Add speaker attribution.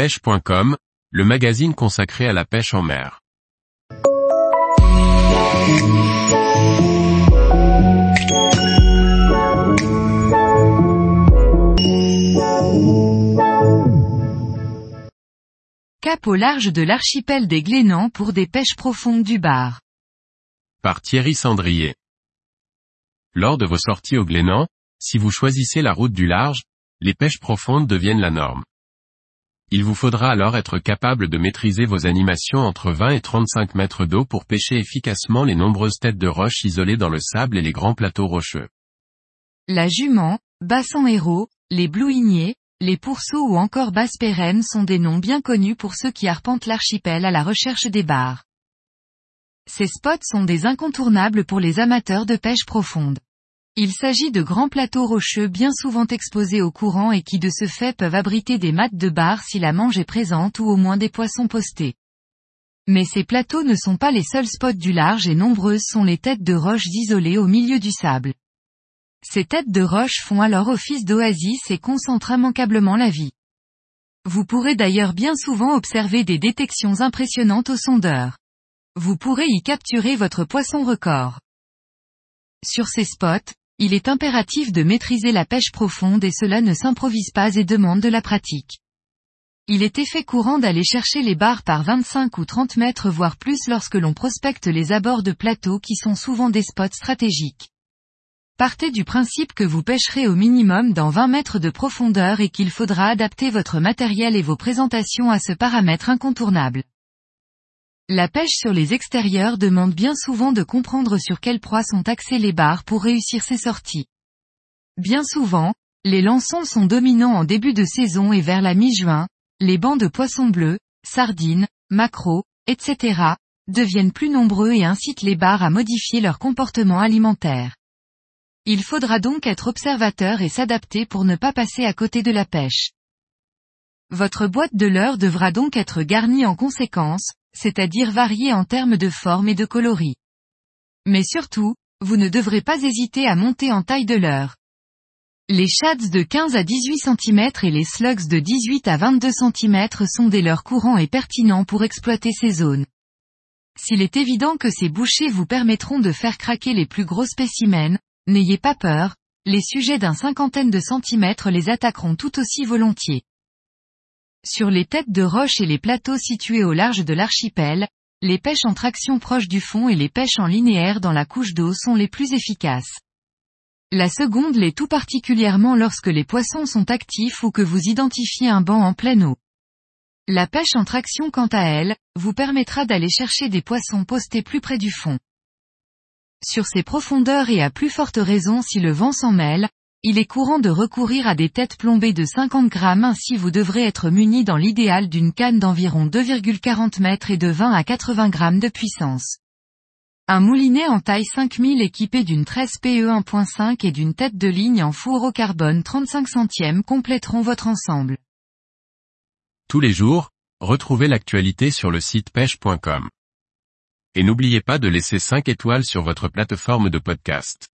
Speaker 1: pêche.com, le magazine consacré à la pêche en mer.
Speaker 2: Cap au large de l'archipel des Glénans pour des pêches profondes du bar.
Speaker 1: Par Thierry Sandrier. Lors de vos sorties au Glénan, si vous choisissez la route du large, les pêches profondes deviennent la norme. Il vous faudra alors être capable de maîtriser vos animations entre 20 et 35 mètres d'eau pour pêcher efficacement les nombreuses têtes de roches isolées dans le sable et les grands plateaux rocheux.
Speaker 2: La jument, bassan héros, les blouiniers, les pourceaux ou encore basse pérenne sont des noms bien connus pour ceux qui arpentent l'archipel à la recherche des bars. Ces spots sont des incontournables pour les amateurs de pêche profonde. Il s'agit de grands plateaux rocheux bien souvent exposés au courant et qui de ce fait peuvent abriter des mattes de bar si la mange est présente ou au moins des poissons postés. Mais ces plateaux ne sont pas les seuls spots du large et nombreuses sont les têtes de roches isolées au milieu du sable. Ces têtes de roches font alors office d'oasis et concentrent immanquablement la vie. Vous pourrez d'ailleurs bien souvent observer des détections impressionnantes au sondeur. Vous pourrez y capturer votre poisson record. Sur ces spots, il est impératif de maîtriser la pêche profonde et cela ne s'improvise pas et demande de la pratique. Il est effet courant d'aller chercher les barres par 25 ou 30 mètres voire plus lorsque l'on prospecte les abords de plateaux qui sont souvent des spots stratégiques. Partez du principe que vous pêcherez au minimum dans 20 mètres de profondeur et qu'il faudra adapter votre matériel et vos présentations à ce paramètre incontournable. La pêche sur les extérieurs demande bien souvent de comprendre sur quelle proie sont axés les barres pour réussir ses sorties. Bien souvent, les lançons sont dominants en début de saison et vers la mi-juin, les bancs de poissons bleus, sardines, maquereaux, etc., deviennent plus nombreux et incitent les barres à modifier leur comportement alimentaire. Il faudra donc être observateur et s'adapter pour ne pas passer à côté de la pêche. Votre boîte de leurre devra donc être garnie en conséquence, c'est-à-dire variée en termes de forme et de coloris. Mais surtout, vous ne devrez pas hésiter à monter en taille de leurre. Les shads de 15 à 18 cm et les slugs de 18 à 22 cm sont des leurres courants et pertinents pour exploiter ces zones. S'il est évident que ces bouchées vous permettront de faire craquer les plus gros spécimens, n'ayez pas peur, les sujets d'un cinquantaine de centimètres les attaqueront tout aussi volontiers. Sur les têtes de roche et les plateaux situés au large de l'archipel, les pêches en traction proche du fond et les pêches en linéaire dans la couche d'eau sont les plus efficaces. La seconde l'est tout particulièrement lorsque les poissons sont actifs ou que vous identifiez un banc en pleine eau. La pêche en traction quant à elle, vous permettra d'aller chercher des poissons postés plus près du fond. Sur ces profondeurs et à plus forte raison si le vent s'en mêle, il est courant de recourir à des têtes plombées de 50 grammes ainsi vous devrez être muni dans l'idéal d'une canne d'environ 2,40 mètres et de 20 à 80 grammes de puissance. Un moulinet en taille 5000 équipé d'une 13 PE 1.5 et d'une tête de ligne en four au carbone 35 centièmes compléteront votre ensemble.
Speaker 1: Tous les jours, retrouvez l'actualité sur le site pêche.com. Et n'oubliez pas de laisser 5 étoiles sur votre plateforme de podcast.